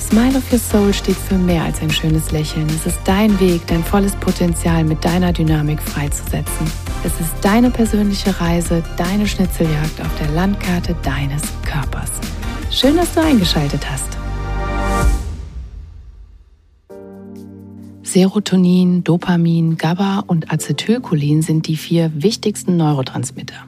Smile of Your Soul steht für mehr als ein schönes Lächeln. Es ist dein Weg, dein volles Potenzial mit deiner Dynamik freizusetzen. Es ist deine persönliche Reise, deine Schnitzeljagd auf der Landkarte deines Körpers. Schön, dass du eingeschaltet hast. Serotonin, Dopamin, GABA und Acetylcholin sind die vier wichtigsten Neurotransmitter.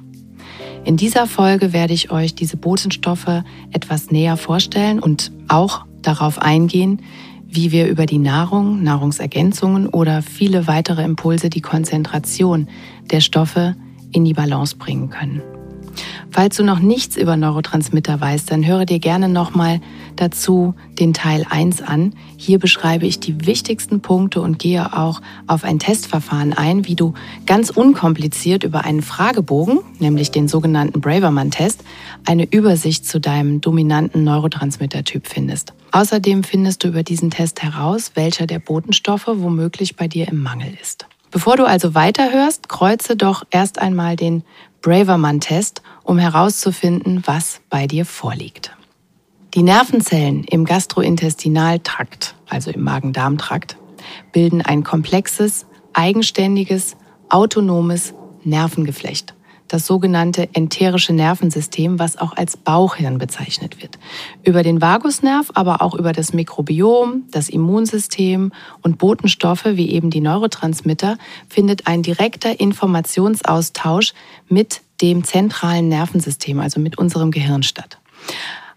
In dieser Folge werde ich euch diese Botenstoffe etwas näher vorstellen und auch darauf eingehen, wie wir über die Nahrung, Nahrungsergänzungen oder viele weitere Impulse die Konzentration der Stoffe in die Balance bringen können. Falls du noch nichts über Neurotransmitter weißt, dann höre dir gerne nochmal dazu den Teil 1 an. Hier beschreibe ich die wichtigsten Punkte und gehe auch auf ein Testverfahren ein, wie du ganz unkompliziert über einen Fragebogen, nämlich den sogenannten Braverman-Test, eine Übersicht zu deinem dominanten Neurotransmittertyp findest. Außerdem findest du über diesen Test heraus, welcher der Botenstoffe womöglich bei dir im Mangel ist. Bevor du also weiterhörst, kreuze doch erst einmal den Braverman-Test, um herauszufinden, was bei dir vorliegt. Die Nervenzellen im Gastrointestinaltrakt, also im Magen-Darm-Trakt, bilden ein komplexes, eigenständiges, autonomes Nervengeflecht das sogenannte enterische Nervensystem, was auch als Bauchhirn bezeichnet wird. Über den Vagusnerv, aber auch über das Mikrobiom, das Immunsystem und Botenstoffe wie eben die Neurotransmitter findet ein direkter Informationsaustausch mit dem zentralen Nervensystem, also mit unserem Gehirn statt.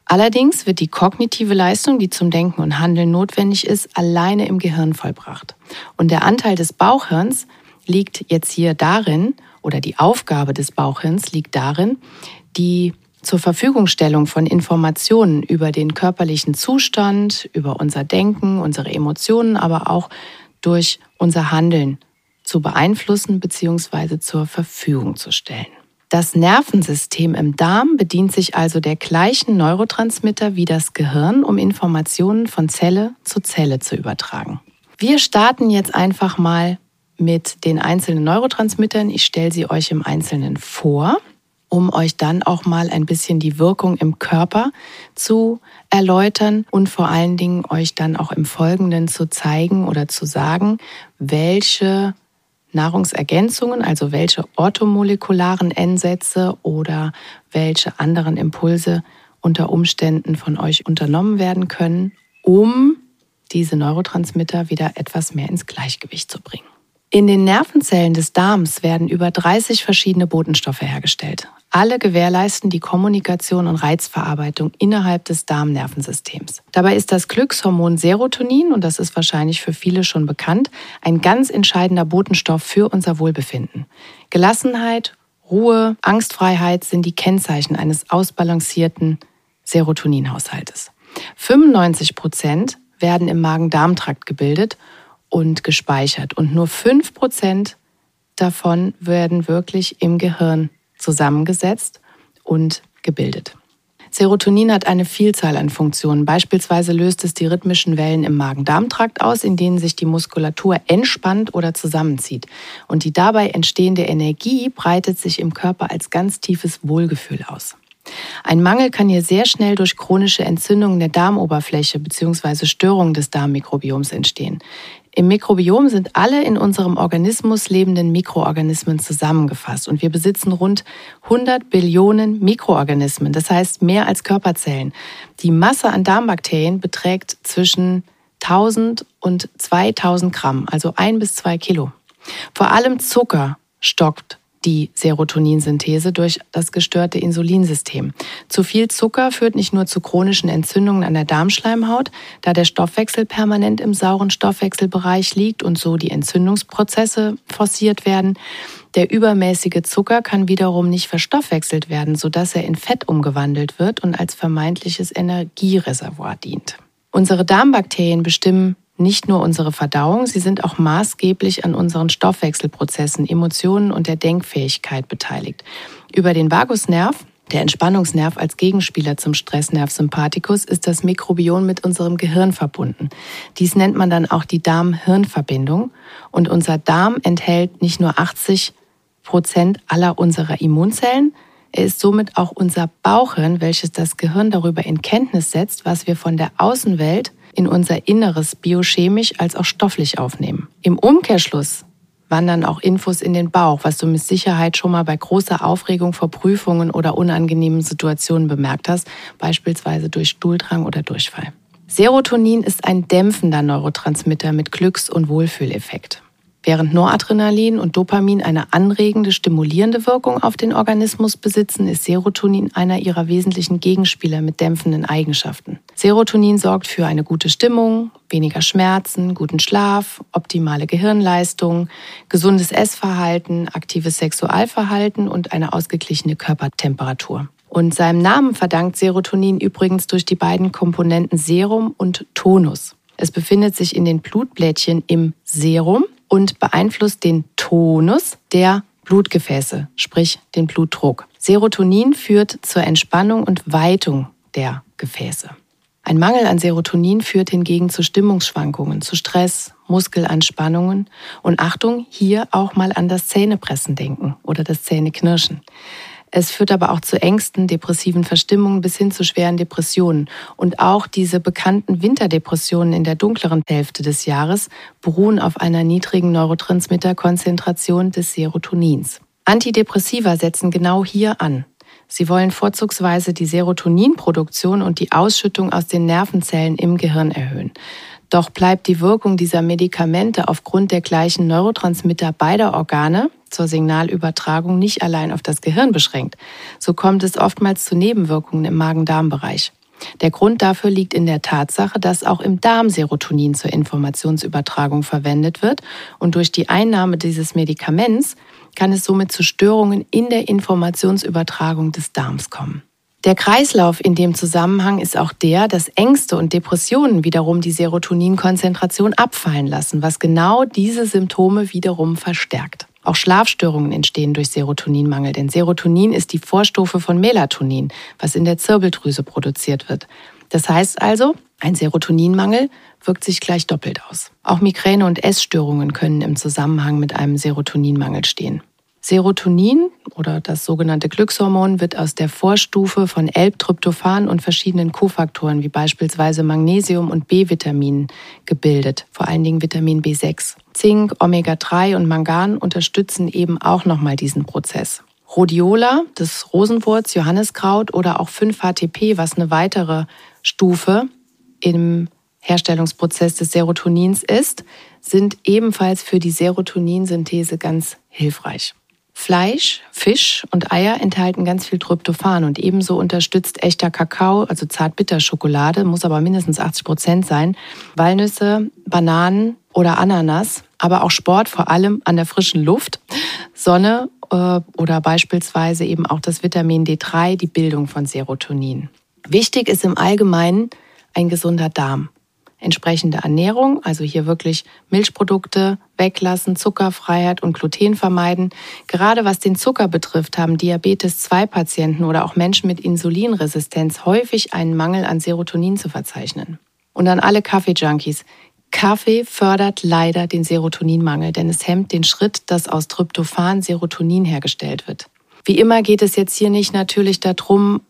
Allerdings wird die kognitive Leistung, die zum Denken und Handeln notwendig ist, alleine im Gehirn vollbracht. Und der Anteil des Bauchhirns liegt jetzt hier darin, oder die Aufgabe des Bauchhirns liegt darin, die zur Verfügungstellung von Informationen über den körperlichen Zustand, über unser Denken, unsere Emotionen, aber auch durch unser Handeln zu beeinflussen bzw. zur Verfügung zu stellen. Das Nervensystem im Darm bedient sich also der gleichen Neurotransmitter wie das Gehirn, um Informationen von Zelle zu Zelle zu übertragen. Wir starten jetzt einfach mal mit den einzelnen Neurotransmittern. Ich stelle sie euch im Einzelnen vor, um euch dann auch mal ein bisschen die Wirkung im Körper zu erläutern und vor allen Dingen euch dann auch im Folgenden zu zeigen oder zu sagen, welche Nahrungsergänzungen, also welche orthomolekularen N-Sätze oder welche anderen Impulse unter Umständen von euch unternommen werden können, um diese Neurotransmitter wieder etwas mehr ins Gleichgewicht zu bringen. In den Nervenzellen des Darms werden über 30 verschiedene Botenstoffe hergestellt. Alle gewährleisten die Kommunikation und Reizverarbeitung innerhalb des Darmnervensystems. Dabei ist das Glückshormon Serotonin, und das ist wahrscheinlich für viele schon bekannt, ein ganz entscheidender Botenstoff für unser Wohlbefinden. Gelassenheit, Ruhe, Angstfreiheit sind die Kennzeichen eines ausbalancierten Serotoninhaushaltes. 95 Prozent werden im Magen-Darm-Trakt gebildet und gespeichert. Und nur 5% davon werden wirklich im Gehirn zusammengesetzt und gebildet. Serotonin hat eine Vielzahl an Funktionen. Beispielsweise löst es die rhythmischen Wellen im Magen-Darm-Trakt aus, in denen sich die Muskulatur entspannt oder zusammenzieht. Und die dabei entstehende Energie breitet sich im Körper als ganz tiefes Wohlgefühl aus. Ein Mangel kann hier sehr schnell durch chronische Entzündungen der Darmoberfläche bzw. Störungen des Darmmikrobioms entstehen. Im Mikrobiom sind alle in unserem Organismus lebenden Mikroorganismen zusammengefasst und wir besitzen rund 100 Billionen Mikroorganismen, das heißt mehr als Körperzellen. Die Masse an Darmbakterien beträgt zwischen 1000 und 2000 Gramm, also ein bis zwei Kilo. Vor allem Zucker stockt die Serotoninsynthese durch das gestörte Insulinsystem. Zu viel Zucker führt nicht nur zu chronischen Entzündungen an der Darmschleimhaut, da der Stoffwechsel permanent im sauren Stoffwechselbereich liegt und so die Entzündungsprozesse forciert werden. Der übermäßige Zucker kann wiederum nicht verstoffwechselt werden, sodass er in Fett umgewandelt wird und als vermeintliches Energiereservoir dient. Unsere Darmbakterien bestimmen nicht nur unsere Verdauung, sie sind auch maßgeblich an unseren Stoffwechselprozessen, Emotionen und der Denkfähigkeit beteiligt. Über den Vagusnerv, der Entspannungsnerv als Gegenspieler zum Stressnerv Sympathikus, ist das Mikrobiom mit unserem Gehirn verbunden. Dies nennt man dann auch die Darm-Hirn-Verbindung. Und unser Darm enthält nicht nur 80 Prozent aller unserer Immunzellen, er ist somit auch unser Bauchhirn, welches das Gehirn darüber in Kenntnis setzt, was wir von der Außenwelt in unser Inneres biochemisch als auch stofflich aufnehmen. Im Umkehrschluss wandern auch Infos in den Bauch, was du mit Sicherheit schon mal bei großer Aufregung vor Prüfungen oder unangenehmen Situationen bemerkt hast, beispielsweise durch Stuhldrang oder Durchfall. Serotonin ist ein dämpfender Neurotransmitter mit Glücks- und Wohlfühleffekt. Während Noradrenalin und Dopamin eine anregende, stimulierende Wirkung auf den Organismus besitzen, ist Serotonin einer ihrer wesentlichen Gegenspieler mit dämpfenden Eigenschaften. Serotonin sorgt für eine gute Stimmung, weniger Schmerzen, guten Schlaf, optimale Gehirnleistung, gesundes Essverhalten, aktives Sexualverhalten und eine ausgeglichene Körpertemperatur. Und seinem Namen verdankt Serotonin übrigens durch die beiden Komponenten Serum und Tonus. Es befindet sich in den Blutblättchen im Serum und beeinflusst den Tonus der Blutgefäße, sprich den Blutdruck. Serotonin führt zur Entspannung und Weitung der Gefäße. Ein Mangel an Serotonin führt hingegen zu Stimmungsschwankungen, zu Stress, Muskelanspannungen und Achtung, hier auch mal an das Zähnepressen denken oder das Zähneknirschen. Es führt aber auch zu Ängsten, depressiven Verstimmungen bis hin zu schweren Depressionen. Und auch diese bekannten Winterdepressionen in der dunkleren Hälfte des Jahres beruhen auf einer niedrigen Neurotransmitterkonzentration des Serotonins. Antidepressiva setzen genau hier an. Sie wollen vorzugsweise die Serotoninproduktion und die Ausschüttung aus den Nervenzellen im Gehirn erhöhen. Doch bleibt die Wirkung dieser Medikamente aufgrund der gleichen Neurotransmitter beider Organe zur Signalübertragung nicht allein auf das Gehirn beschränkt. So kommt es oftmals zu Nebenwirkungen im Magen-Darm-Bereich. Der Grund dafür liegt in der Tatsache, dass auch im Darm Serotonin zur Informationsübertragung verwendet wird und durch die Einnahme dieses Medikaments kann es somit zu Störungen in der Informationsübertragung des Darms kommen. Der Kreislauf in dem Zusammenhang ist auch der, dass Ängste und Depressionen wiederum die Serotoninkonzentration abfallen lassen, was genau diese Symptome wiederum verstärkt. Auch Schlafstörungen entstehen durch Serotoninmangel, denn Serotonin ist die Vorstufe von Melatonin, was in der Zirbeldrüse produziert wird. Das heißt also, ein Serotoninmangel wirkt sich gleich doppelt aus. Auch Migräne und Essstörungen können im Zusammenhang mit einem Serotoninmangel stehen. Serotonin oder das sogenannte Glückshormon wird aus der Vorstufe von L-Tryptophan und verschiedenen Kofaktoren wie beispielsweise Magnesium und B-Vitaminen gebildet, vor allen Dingen Vitamin B6. Zink, Omega-3 und Mangan unterstützen eben auch nochmal diesen Prozess. Rhodiola, das Rosenwurz, Johanniskraut oder auch 5-HTP, was eine weitere Stufe im Herstellungsprozess des Serotonins ist, sind ebenfalls für die Serotoninsynthese ganz hilfreich. Fleisch, Fisch und Eier enthalten ganz viel Tryptophan und ebenso unterstützt echter Kakao, also Zartbitterschokolade, muss aber mindestens 80 Prozent sein, Walnüsse, Bananen oder Ananas, aber auch Sport, vor allem an der frischen Luft, Sonne äh, oder beispielsweise eben auch das Vitamin D3, die Bildung von Serotonin. Wichtig ist im Allgemeinen ein gesunder Darm entsprechende Ernährung, also hier wirklich Milchprodukte weglassen, Zuckerfreiheit und Gluten vermeiden. Gerade was den Zucker betrifft, haben Diabetes-2-Patienten oder auch Menschen mit Insulinresistenz häufig einen Mangel an Serotonin zu verzeichnen. Und an alle Kaffee-Junkies. Kaffee fördert leider den Serotoninmangel, denn es hemmt den Schritt, dass aus Tryptophan Serotonin hergestellt wird. Wie immer geht es jetzt hier nicht natürlich darum,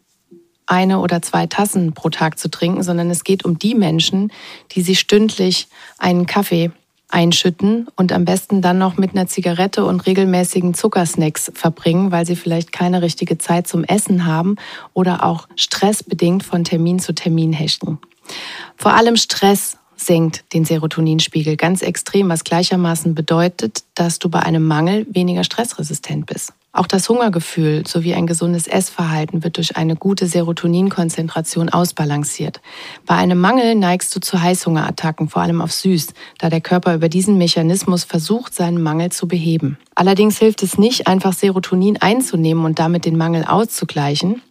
eine oder zwei Tassen pro Tag zu trinken, sondern es geht um die Menschen, die sich stündlich einen Kaffee einschütten und am besten dann noch mit einer Zigarette und regelmäßigen Zuckersnacks verbringen, weil sie vielleicht keine richtige Zeit zum Essen haben oder auch stressbedingt von Termin zu Termin hechten. Vor allem Stress senkt den Serotoninspiegel ganz extrem, was gleichermaßen bedeutet, dass du bei einem Mangel weniger stressresistent bist. Auch das Hungergefühl sowie ein gesundes Essverhalten wird durch eine gute Serotoninkonzentration ausbalanciert. Bei einem Mangel neigst du zu Heißhungerattacken, vor allem auf Süß, da der Körper über diesen Mechanismus versucht, seinen Mangel zu beheben. Allerdings hilft es nicht, einfach Serotonin einzunehmen und damit den Mangel auszugleichen.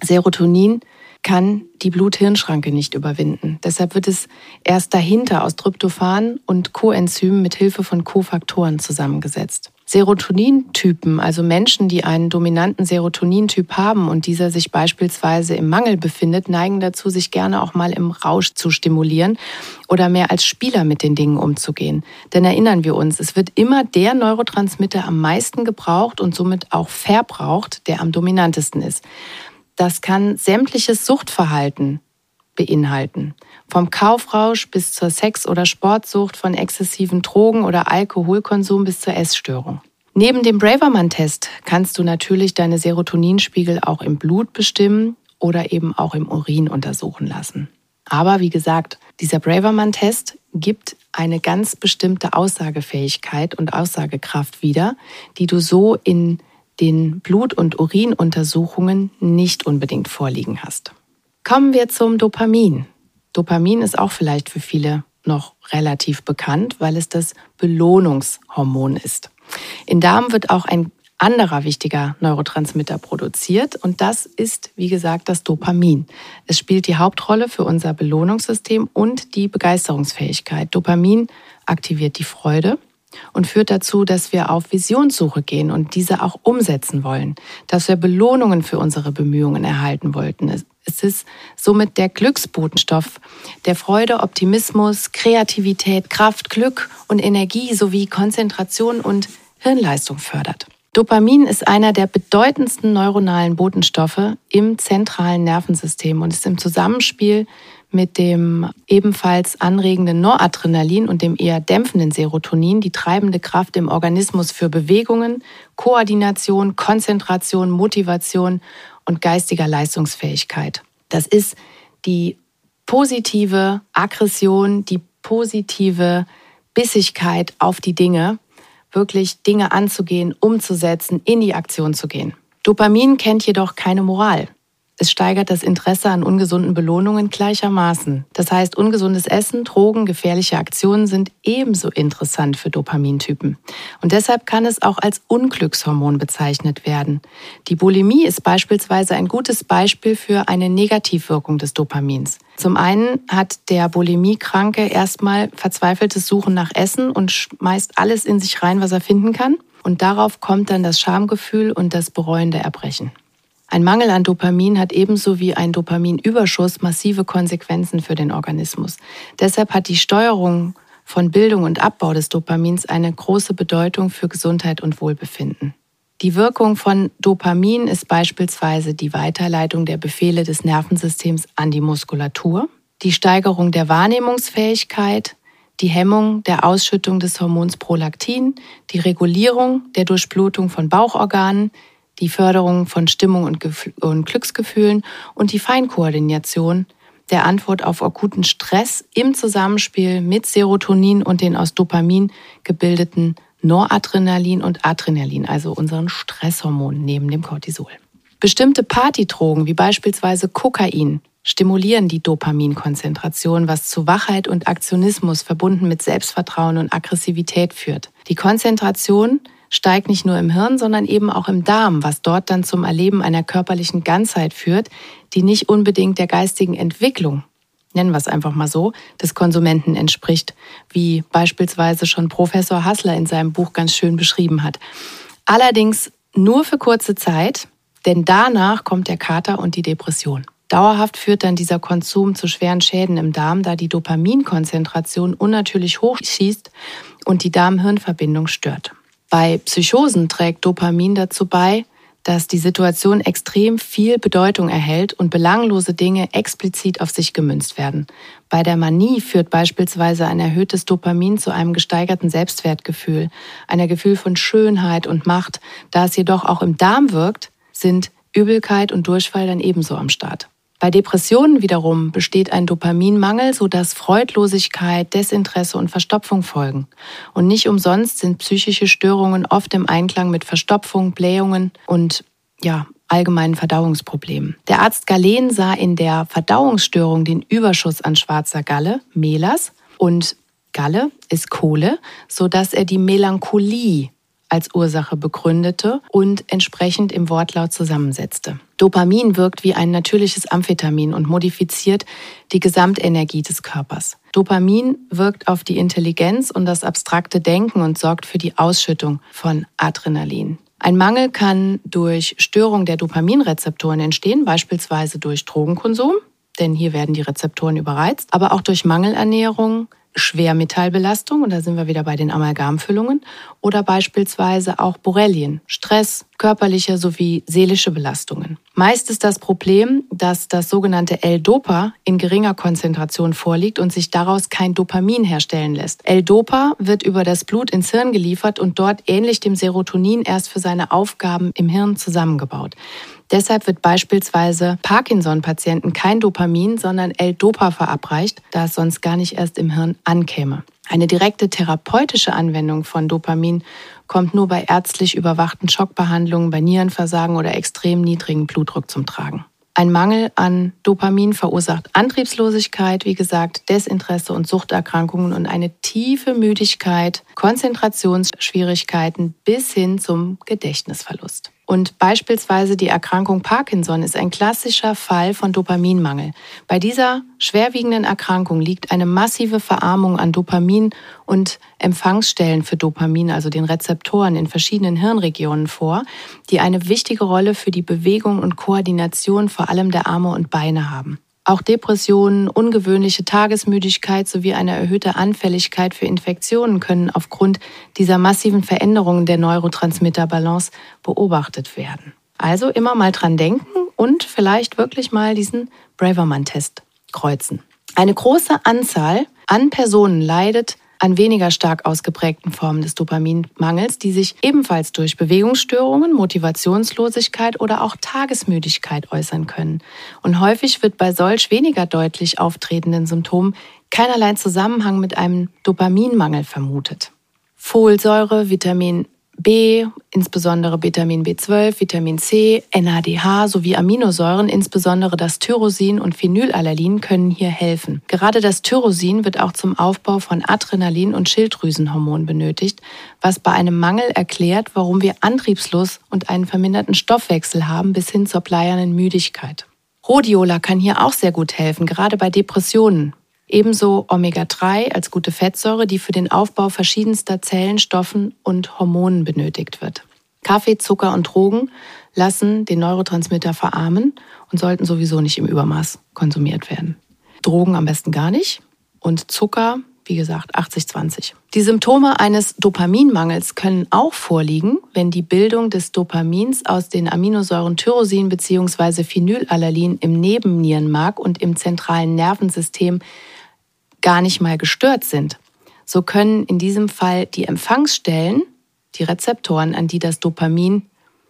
Serotonin kann die Blut-Hirn-Schranke nicht überwinden. Deshalb wird es erst dahinter aus Tryptophan und Coenzymen mit Hilfe von Kofaktoren zusammengesetzt. Serotonintypen, also Menschen, die einen dominanten Serotonintyp haben und dieser sich beispielsweise im Mangel befindet, neigen dazu, sich gerne auch mal im Rausch zu stimulieren oder mehr als Spieler mit den Dingen umzugehen. Denn erinnern wir uns, es wird immer der Neurotransmitter am meisten gebraucht und somit auch verbraucht, der am dominantesten ist. Das kann sämtliches Suchtverhalten beinhalten. Vom Kaufrausch bis zur Sex- oder Sportsucht, von exzessiven Drogen- oder Alkoholkonsum bis zur Essstörung. Neben dem Braverman-Test kannst du natürlich deine Serotoninspiegel auch im Blut bestimmen oder eben auch im Urin untersuchen lassen. Aber wie gesagt, dieser Braverman-Test gibt eine ganz bestimmte Aussagefähigkeit und Aussagekraft wieder, die du so in den Blut- und Urinuntersuchungen nicht unbedingt vorliegen hast. Kommen wir zum Dopamin. Dopamin ist auch vielleicht für viele noch relativ bekannt, weil es das Belohnungshormon ist. In Darm wird auch ein anderer wichtiger Neurotransmitter produziert und das ist, wie gesagt, das Dopamin. Es spielt die Hauptrolle für unser Belohnungssystem und die Begeisterungsfähigkeit. Dopamin aktiviert die Freude, und führt dazu, dass wir auf Visionssuche gehen und diese auch umsetzen wollen, dass wir Belohnungen für unsere Bemühungen erhalten wollten. Es ist somit der Glücksbotenstoff, der Freude, Optimismus, Kreativität, Kraft, Glück und Energie sowie Konzentration und Hirnleistung fördert. Dopamin ist einer der bedeutendsten neuronalen Botenstoffe im zentralen Nervensystem und ist im Zusammenspiel mit dem ebenfalls anregenden Noradrenalin und dem eher dämpfenden Serotonin die treibende Kraft im Organismus für Bewegungen, Koordination, Konzentration, Motivation und geistiger Leistungsfähigkeit. Das ist die positive Aggression, die positive Bissigkeit auf die Dinge, wirklich Dinge anzugehen, umzusetzen, in die Aktion zu gehen. Dopamin kennt jedoch keine Moral. Es steigert das Interesse an ungesunden Belohnungen gleichermaßen. Das heißt, ungesundes Essen, Drogen, gefährliche Aktionen sind ebenso interessant für Dopamintypen. Und deshalb kann es auch als Unglückshormon bezeichnet werden. Die Bulimie ist beispielsweise ein gutes Beispiel für eine Negativwirkung des Dopamins. Zum einen hat der Bulimiekranke erstmal verzweifeltes Suchen nach Essen und schmeißt alles in sich rein, was er finden kann. Und darauf kommt dann das Schamgefühl und das bereuende Erbrechen. Ein Mangel an Dopamin hat ebenso wie ein Dopaminüberschuss massive Konsequenzen für den Organismus. Deshalb hat die Steuerung von Bildung und Abbau des Dopamins eine große Bedeutung für Gesundheit und Wohlbefinden. Die Wirkung von Dopamin ist beispielsweise die Weiterleitung der Befehle des Nervensystems an die Muskulatur, die Steigerung der Wahrnehmungsfähigkeit, die Hemmung der Ausschüttung des Hormons Prolaktin, die Regulierung der Durchblutung von Bauchorganen, die Förderung von Stimmung und, und Glücksgefühlen und die Feinkoordination der Antwort auf akuten Stress im Zusammenspiel mit Serotonin und den aus Dopamin gebildeten Noradrenalin und Adrenalin, also unseren Stresshormonen neben dem Cortisol. Bestimmte Partydrogen wie beispielsweise Kokain stimulieren die Dopaminkonzentration, was zu Wachheit und Aktionismus verbunden mit Selbstvertrauen und Aggressivität führt. Die Konzentration steigt nicht nur im Hirn, sondern eben auch im Darm, was dort dann zum Erleben einer körperlichen Ganzheit führt, die nicht unbedingt der geistigen Entwicklung, nennen wir es einfach mal so, des Konsumenten entspricht, wie beispielsweise schon Professor Hassler in seinem Buch ganz schön beschrieben hat. Allerdings nur für kurze Zeit, denn danach kommt der Kater und die Depression. Dauerhaft führt dann dieser Konsum zu schweren Schäden im Darm, da die Dopaminkonzentration unnatürlich hochschießt und die Darm-Hirn-Verbindung stört. Bei Psychosen trägt Dopamin dazu bei, dass die Situation extrem viel Bedeutung erhält und belanglose Dinge explizit auf sich gemünzt werden. Bei der Manie führt beispielsweise ein erhöhtes Dopamin zu einem gesteigerten Selbstwertgefühl, einer Gefühl von Schönheit und Macht. Da es jedoch auch im Darm wirkt, sind Übelkeit und Durchfall dann ebenso am Start. Bei Depressionen wiederum besteht ein Dopaminmangel, sodass Freudlosigkeit, Desinteresse und Verstopfung folgen. Und nicht umsonst sind psychische Störungen oft im Einklang mit Verstopfung, Blähungen und ja, allgemeinen Verdauungsproblemen. Der Arzt Galen sah in der Verdauungsstörung den Überschuss an schwarzer Galle, Melas, und Galle ist Kohle, sodass er die Melancholie als Ursache begründete und entsprechend im Wortlaut zusammensetzte. Dopamin wirkt wie ein natürliches Amphetamin und modifiziert die Gesamtenergie des Körpers. Dopamin wirkt auf die Intelligenz und das abstrakte Denken und sorgt für die Ausschüttung von Adrenalin. Ein Mangel kann durch Störung der Dopaminrezeptoren entstehen, beispielsweise durch Drogenkonsum, denn hier werden die Rezeptoren überreizt, aber auch durch Mangelernährung, Schwermetallbelastung, und da sind wir wieder bei den Amalgamfüllungen, oder beispielsweise auch Borrelien, Stress, körperliche sowie seelische Belastungen. Meist ist das Problem, dass das sogenannte L-Dopa in geringer Konzentration vorliegt und sich daraus kein Dopamin herstellen lässt. L-Dopa wird über das Blut ins Hirn geliefert und dort ähnlich dem Serotonin erst für seine Aufgaben im Hirn zusammengebaut. Deshalb wird beispielsweise Parkinson-Patienten kein Dopamin, sondern L-Dopa verabreicht, da es sonst gar nicht erst im Hirn ankäme. Eine direkte therapeutische Anwendung von Dopamin kommt nur bei ärztlich überwachten Schockbehandlungen, bei Nierenversagen oder extrem niedrigen Blutdruck zum Tragen. Ein Mangel an Dopamin verursacht Antriebslosigkeit, wie gesagt, Desinteresse und Suchterkrankungen und eine tiefe Müdigkeit, Konzentrationsschwierigkeiten bis hin zum Gedächtnisverlust. Und beispielsweise die Erkrankung Parkinson ist ein klassischer Fall von Dopaminmangel. Bei dieser schwerwiegenden Erkrankung liegt eine massive Verarmung an Dopamin und Empfangsstellen für Dopamin, also den Rezeptoren in verschiedenen Hirnregionen vor, die eine wichtige Rolle für die Bewegung und Koordination vor allem der Arme und Beine haben. Auch Depressionen, ungewöhnliche Tagesmüdigkeit sowie eine erhöhte Anfälligkeit für Infektionen können aufgrund dieser massiven Veränderungen der Neurotransmitterbalance beobachtet werden. Also immer mal dran denken und vielleicht wirklich mal diesen Braverman-Test kreuzen. Eine große Anzahl an Personen leidet an weniger stark ausgeprägten Formen des Dopaminmangels, die sich ebenfalls durch Bewegungsstörungen, Motivationslosigkeit oder auch Tagesmüdigkeit äußern können. Und häufig wird bei solch weniger deutlich auftretenden Symptomen keinerlei Zusammenhang mit einem Dopaminmangel vermutet. Folsäure, Vitamin B, insbesondere Vitamin B12, Vitamin C, NADH sowie Aminosäuren, insbesondere das Tyrosin und Phenylallalin, können hier helfen. Gerade das Tyrosin wird auch zum Aufbau von Adrenalin und Schilddrüsenhormon benötigt, was bei einem Mangel erklärt, warum wir antriebslos und einen verminderten Stoffwechsel haben bis hin zur bleiernen Müdigkeit. Rhodiola kann hier auch sehr gut helfen, gerade bei Depressionen. Ebenso Omega-3 als gute Fettsäure, die für den Aufbau verschiedenster Zellen, Stoffen und Hormonen benötigt wird. Kaffee, Zucker und Drogen lassen den Neurotransmitter verarmen und sollten sowieso nicht im Übermaß konsumiert werden. Drogen am besten gar nicht und Zucker, wie gesagt, 80-20. Die Symptome eines Dopaminmangels können auch vorliegen, wenn die Bildung des Dopamins aus den Aminosäuren Tyrosin bzw. Phenylallalin im Nebennierenmark und im zentralen Nervensystem gar nicht mal gestört sind. So können in diesem Fall die Empfangsstellen, die Rezeptoren, an die das Dopamin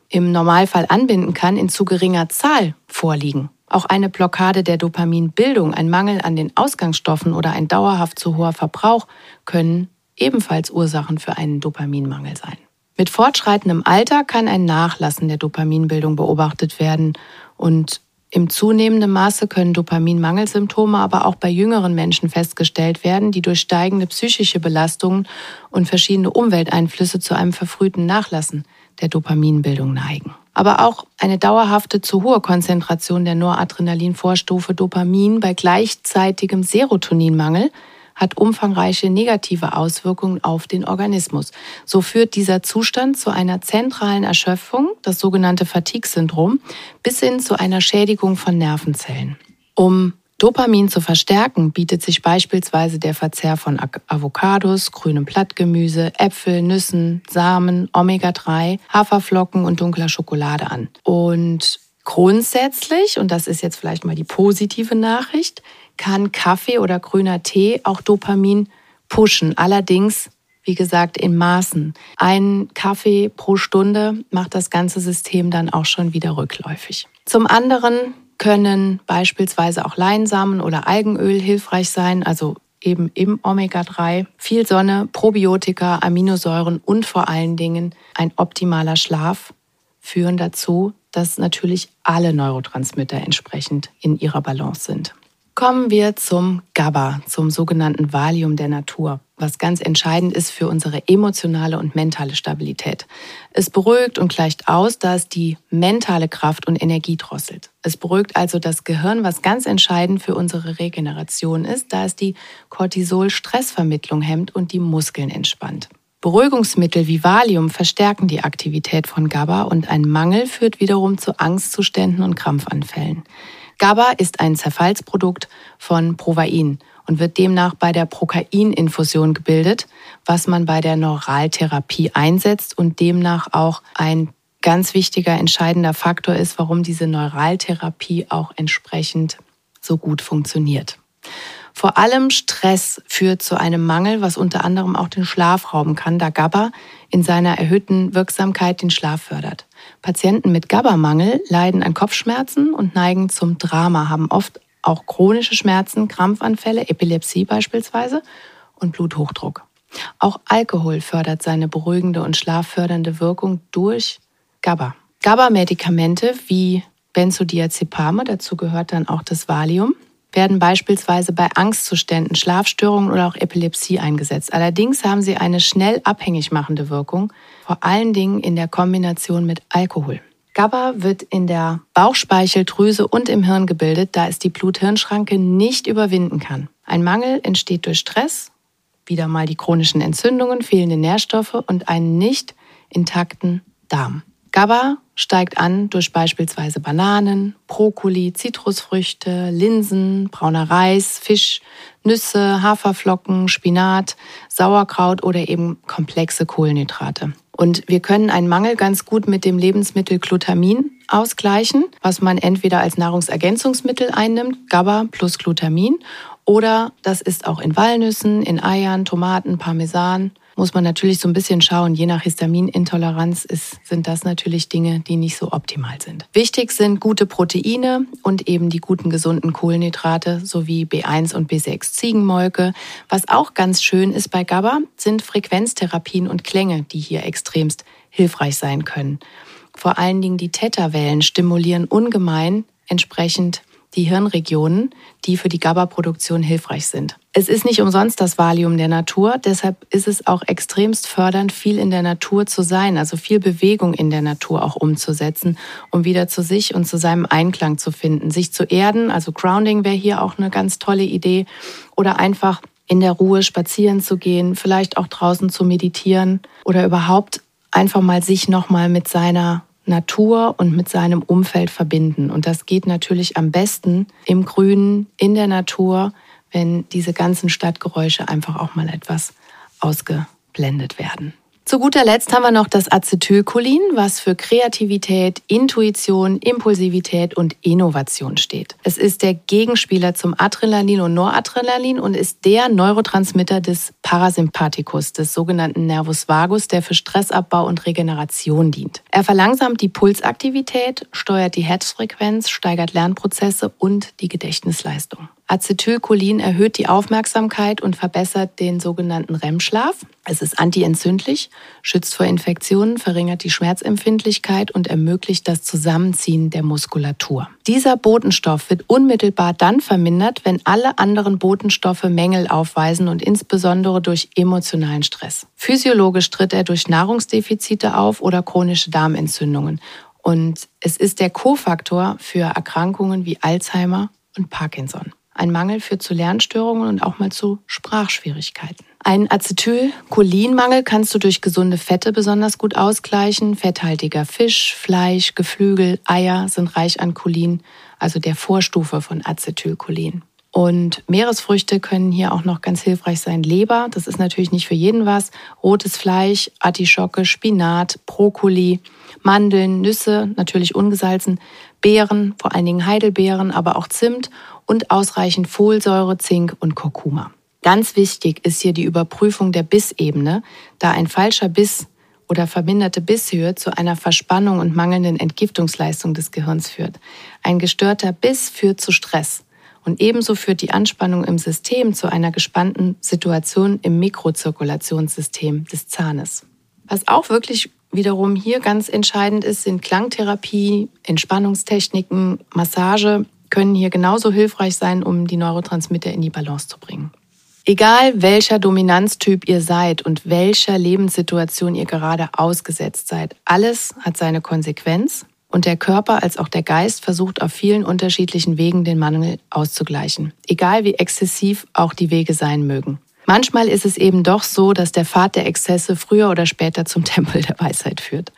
im Normalfall anbinden kann, in zu geringer Zahl vorliegen. Auch eine Blockade der Dopaminbildung, ein Mangel an den Ausgangsstoffen oder ein dauerhaft zu hoher Verbrauch können ebenfalls Ursachen für einen Dopaminmangel sein. Mit fortschreitendem Alter kann ein Nachlassen der Dopaminbildung beobachtet werden und im zunehmenden Maße können Dopaminmangelsymptome aber auch bei jüngeren Menschen festgestellt werden, die durch steigende psychische Belastungen und verschiedene Umwelteinflüsse zu einem verfrühten Nachlassen der Dopaminbildung neigen. Aber auch eine dauerhafte zu hohe Konzentration der Noradrenalin-Vorstufe Dopamin bei gleichzeitigem Serotoninmangel hat umfangreiche negative Auswirkungen auf den Organismus. So führt dieser Zustand zu einer zentralen Erschöpfung, das sogenannte Fatigue-Syndrom, bis hin zu einer Schädigung von Nervenzellen. Um Dopamin zu verstärken, bietet sich beispielsweise der Verzehr von Avocados, grünem Blattgemüse, Äpfel, Nüssen, Samen, Omega-3, Haferflocken und dunkler Schokolade an. Und grundsätzlich, und das ist jetzt vielleicht mal die positive Nachricht, kann Kaffee oder grüner Tee auch Dopamin pushen. Allerdings, wie gesagt, in Maßen. Ein Kaffee pro Stunde macht das ganze System dann auch schon wieder rückläufig. Zum anderen können beispielsweise auch Leinsamen oder Algenöl hilfreich sein, also eben im Omega-3, viel Sonne, Probiotika, Aminosäuren und vor allen Dingen ein optimaler Schlaf führen dazu, dass natürlich alle Neurotransmitter entsprechend in ihrer Balance sind. Kommen wir zum GABA, zum sogenannten Valium der Natur. was ganz entscheidend ist für unsere emotionale und mentale Stabilität. Es beruhigt und gleicht aus, da es die mentale Kraft und Energie drosselt. Es beruhigt also das Gehirn, was ganz entscheidend für unsere Regeneration ist, da es die Cortisol-Stressvermittlung hemmt und die Muskeln entspannt. Beruhigungsmittel wie Valium verstärken die Aktivität von GABA und ein Mangel führt wiederum zu Angstzuständen und Krampfanfällen. GABA ist ein Zerfallsprodukt von Provain und wird demnach bei der Prokaininfusion gebildet, was man bei der Neuraltherapie einsetzt und demnach auch ein ganz wichtiger, entscheidender Faktor ist, warum diese Neuraltherapie auch entsprechend so gut funktioniert. Vor allem Stress führt zu einem Mangel, was unter anderem auch den Schlaf rauben kann, da GABA in seiner erhöhten Wirksamkeit den Schlaf fördert. Patienten mit GABA-Mangel leiden an Kopfschmerzen und neigen zum Drama, haben oft auch chronische Schmerzen, Krampfanfälle, Epilepsie beispielsweise und Bluthochdruck. Auch Alkohol fördert seine beruhigende und schlaffördernde Wirkung durch GABA. GABA-Medikamente wie Benzodiazepame, dazu gehört dann auch das Valium, werden beispielsweise bei Angstzuständen, Schlafstörungen oder auch Epilepsie eingesetzt. Allerdings haben sie eine schnell abhängig machende Wirkung, vor allen Dingen in der Kombination mit Alkohol. GABA wird in der Bauchspeicheldrüse und im Hirn gebildet, da es die Blut-Hirn-Schranke nicht überwinden kann. Ein Mangel entsteht durch Stress, wieder mal die chronischen Entzündungen, fehlende Nährstoffe und einen nicht intakten Darm. GABA steigt an durch beispielsweise Bananen, Brokkoli, Zitrusfrüchte, Linsen, brauner Reis, Fisch, Nüsse, Haferflocken, Spinat, Sauerkraut oder eben komplexe Kohlenhydrate. Und wir können einen Mangel ganz gut mit dem Lebensmittel Glutamin ausgleichen, was man entweder als Nahrungsergänzungsmittel einnimmt, GABA plus Glutamin, oder das ist auch in Walnüssen, in Eiern, Tomaten, Parmesan. Muss man natürlich so ein bisschen schauen. Je nach Histaminintoleranz ist, sind das natürlich Dinge, die nicht so optimal sind. Wichtig sind gute Proteine und eben die guten gesunden Kohlenhydrate sowie B1 und B6 Ziegenmolke. Was auch ganz schön ist bei GABA, sind Frequenztherapien und Klänge, die hier extremst hilfreich sein können. Vor allen Dingen die Theta-Wellen stimulieren ungemein entsprechend die Hirnregionen, die für die GABA-Produktion hilfreich sind. Es ist nicht umsonst das Valium der Natur, deshalb ist es auch extremst fördernd, viel in der Natur zu sein, also viel Bewegung in der Natur auch umzusetzen, um wieder zu sich und zu seinem Einklang zu finden. Sich zu erden, also Grounding wäre hier auch eine ganz tolle Idee, oder einfach in der Ruhe spazieren zu gehen, vielleicht auch draußen zu meditieren oder überhaupt einfach mal sich nochmal mit seiner Natur und mit seinem Umfeld verbinden. Und das geht natürlich am besten im Grünen, in der Natur, wenn diese ganzen Stadtgeräusche einfach auch mal etwas ausgeblendet werden. Zu guter Letzt haben wir noch das Acetylcholin, was für Kreativität, Intuition, Impulsivität und Innovation steht. Es ist der Gegenspieler zum Adrenalin und Noradrenalin und ist der Neurotransmitter des Parasympathikus, des sogenannten Nervus vagus, der für Stressabbau und Regeneration dient. Er verlangsamt die Pulsaktivität, steuert die Herzfrequenz, steigert Lernprozesse und die Gedächtnisleistung. Acetylcholin erhöht die Aufmerksamkeit und verbessert den sogenannten REM-Schlaf. Es ist antientzündlich, schützt vor Infektionen, verringert die Schmerzempfindlichkeit und ermöglicht das Zusammenziehen der Muskulatur. Dieser Botenstoff wird unmittelbar dann vermindert, wenn alle anderen Botenstoffe Mängel aufweisen und insbesondere durch emotionalen Stress. Physiologisch tritt er durch Nahrungsdefizite auf oder chronische Darmentzündungen. Und es ist der Kofaktor für Erkrankungen wie Alzheimer und Parkinson. Ein Mangel führt zu Lernstörungen und auch mal zu Sprachschwierigkeiten. Einen Acetylcholinmangel kannst du durch gesunde Fette besonders gut ausgleichen. Fetthaltiger Fisch, Fleisch, Geflügel, Eier sind reich an Cholin, also der Vorstufe von Acetylcholin. Und Meeresfrüchte können hier auch noch ganz hilfreich sein. Leber, das ist natürlich nicht für jeden was. Rotes Fleisch, Artischocke, Spinat, Brokkoli, Mandeln, Nüsse, natürlich ungesalzen, Beeren, vor allen Dingen Heidelbeeren, aber auch Zimt und ausreichend Folsäure, Zink und Kurkuma. Ganz wichtig ist hier die Überprüfung der Bissebene, da ein falscher Biss oder verminderte Bisshöhe zu einer Verspannung und mangelnden Entgiftungsleistung des Gehirns führt. Ein gestörter Biss führt zu Stress. Und ebenso führt die Anspannung im System zu einer gespannten Situation im Mikrozirkulationssystem des Zahnes. Was auch wirklich wiederum hier ganz entscheidend ist, sind Klangtherapie, Entspannungstechniken, Massage können hier genauso hilfreich sein, um die Neurotransmitter in die Balance zu bringen. Egal welcher Dominanztyp ihr seid und welcher Lebenssituation ihr gerade ausgesetzt seid, alles hat seine Konsequenz und der Körper als auch der Geist versucht auf vielen unterschiedlichen Wegen den Mangel auszugleichen, egal wie exzessiv auch die Wege sein mögen. Manchmal ist es eben doch so, dass der Pfad der Exzesse früher oder später zum Tempel der Weisheit führt.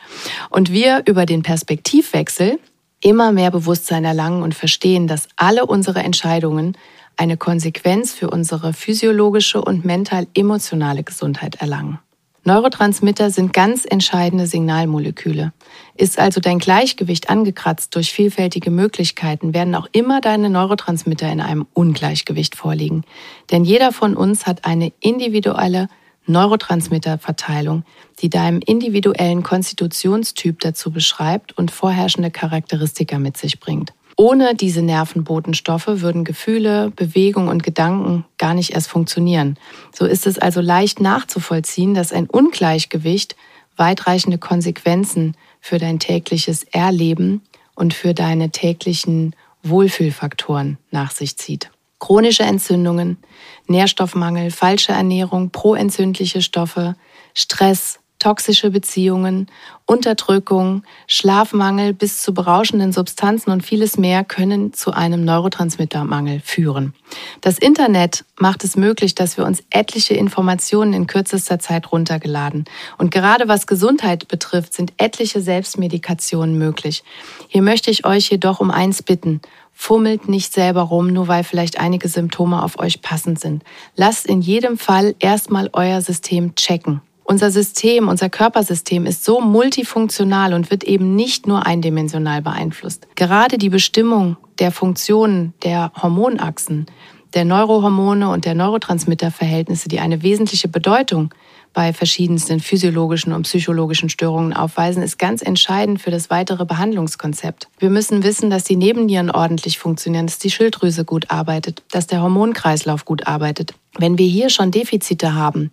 Und wir über den Perspektivwechsel immer mehr Bewusstsein erlangen und verstehen, dass alle unsere Entscheidungen eine Konsequenz für unsere physiologische und mental-emotionale Gesundheit erlangen. Neurotransmitter sind ganz entscheidende Signalmoleküle. Ist also dein Gleichgewicht angekratzt durch vielfältige Möglichkeiten, werden auch immer deine Neurotransmitter in einem Ungleichgewicht vorliegen. Denn jeder von uns hat eine individuelle Neurotransmitterverteilung, die deinem individuellen Konstitutionstyp dazu beschreibt und vorherrschende Charakteristika mit sich bringt. Ohne diese Nervenbotenstoffe würden Gefühle, Bewegung und Gedanken gar nicht erst funktionieren. So ist es also leicht nachzuvollziehen, dass ein Ungleichgewicht weitreichende Konsequenzen für dein tägliches Erleben und für deine täglichen Wohlfühlfaktoren nach sich zieht. Chronische Entzündungen, Nährstoffmangel, falsche Ernährung, proentzündliche Stoffe, Stress, toxische Beziehungen, Unterdrückung, Schlafmangel bis zu berauschenden Substanzen und vieles mehr können zu einem Neurotransmittermangel führen. Das Internet macht es möglich, dass wir uns etliche Informationen in kürzester Zeit runtergeladen. Und gerade was Gesundheit betrifft, sind etliche Selbstmedikationen möglich. Hier möchte ich euch jedoch um eins bitten. Fummelt nicht selber rum, nur weil vielleicht einige Symptome auf euch passend sind. Lasst in jedem Fall erstmal euer System checken. Unser System, unser Körpersystem ist so multifunktional und wird eben nicht nur eindimensional beeinflusst. Gerade die Bestimmung der Funktionen der Hormonachsen, der Neurohormone und der Neurotransmitterverhältnisse, die eine wesentliche Bedeutung bei verschiedensten physiologischen und psychologischen Störungen aufweisen, ist ganz entscheidend für das weitere Behandlungskonzept. Wir müssen wissen, dass die Nebennieren ordentlich funktionieren, dass die Schilddrüse gut arbeitet, dass der Hormonkreislauf gut arbeitet. Wenn wir hier schon Defizite haben,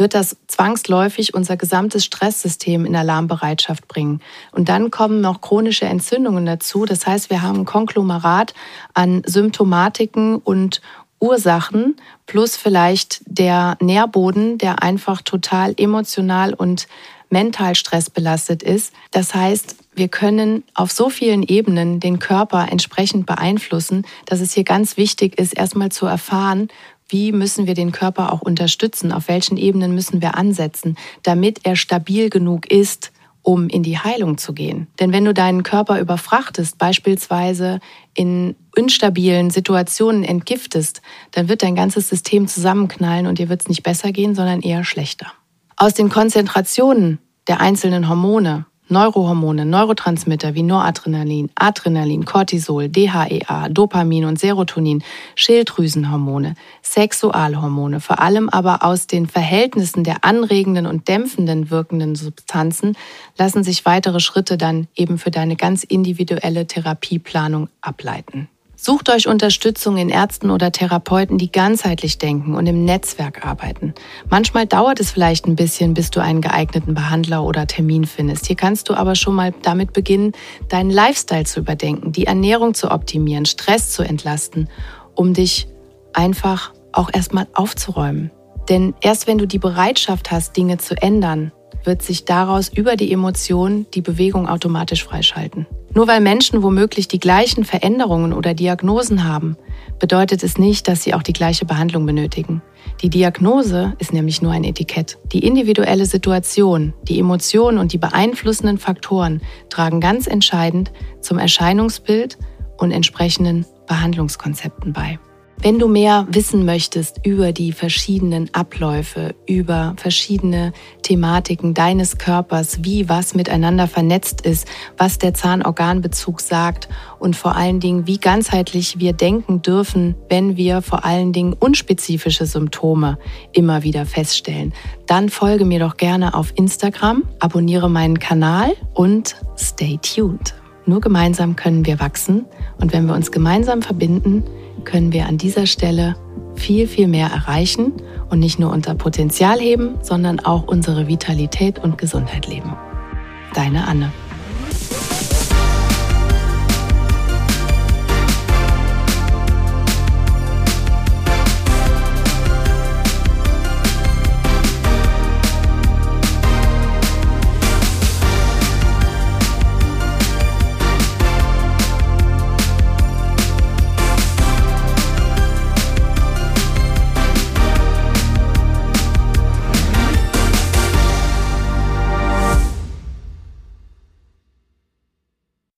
wird das zwangsläufig unser gesamtes Stresssystem in Alarmbereitschaft bringen. Und dann kommen noch chronische Entzündungen dazu. Das heißt, wir haben ein Konglomerat an Symptomatiken und Ursachen plus vielleicht der Nährboden, der einfach total emotional und mental stressbelastet ist. Das heißt, wir können auf so vielen Ebenen den Körper entsprechend beeinflussen, dass es hier ganz wichtig ist, erstmal zu erfahren, wie müssen wir den Körper auch unterstützen, auf welchen Ebenen müssen wir ansetzen, damit er stabil genug ist, um in die Heilung zu gehen. Denn wenn du deinen Körper überfrachtest, beispielsweise in instabilen Situationen entgiftest, dann wird dein ganzes System zusammenknallen und dir wird es nicht besser gehen, sondern eher schlechter. Aus den Konzentrationen der einzelnen Hormone Neurohormone, Neurotransmitter wie Noradrenalin, Adrenalin, Cortisol, DHEA, Dopamin und Serotonin, Schilddrüsenhormone, Sexualhormone, vor allem aber aus den Verhältnissen der anregenden und dämpfenden wirkenden Substanzen lassen sich weitere Schritte dann eben für deine ganz individuelle Therapieplanung ableiten. Sucht euch Unterstützung in Ärzten oder Therapeuten, die ganzheitlich denken und im Netzwerk arbeiten. Manchmal dauert es vielleicht ein bisschen, bis du einen geeigneten Behandler oder Termin findest. Hier kannst du aber schon mal damit beginnen, deinen Lifestyle zu überdenken, die Ernährung zu optimieren, Stress zu entlasten, um dich einfach auch erstmal aufzuräumen. Denn erst wenn du die Bereitschaft hast, Dinge zu ändern, wird sich daraus über die Emotion die Bewegung automatisch freischalten. Nur weil Menschen womöglich die gleichen Veränderungen oder Diagnosen haben, bedeutet es nicht, dass sie auch die gleiche Behandlung benötigen. Die Diagnose ist nämlich nur ein Etikett. Die individuelle Situation, die Emotionen und die beeinflussenden Faktoren tragen ganz entscheidend zum Erscheinungsbild und entsprechenden Behandlungskonzepten bei. Wenn du mehr wissen möchtest über die verschiedenen Abläufe, über verschiedene Thematiken deines Körpers, wie was miteinander vernetzt ist, was der Zahnorganbezug sagt und vor allen Dingen, wie ganzheitlich wir denken dürfen, wenn wir vor allen Dingen unspezifische Symptome immer wieder feststellen, dann folge mir doch gerne auf Instagram, abonniere meinen Kanal und stay tuned. Nur gemeinsam können wir wachsen und wenn wir uns gemeinsam verbinden, können wir an dieser Stelle viel, viel mehr erreichen und nicht nur unser Potenzial heben, sondern auch unsere Vitalität und Gesundheit leben. Deine Anne.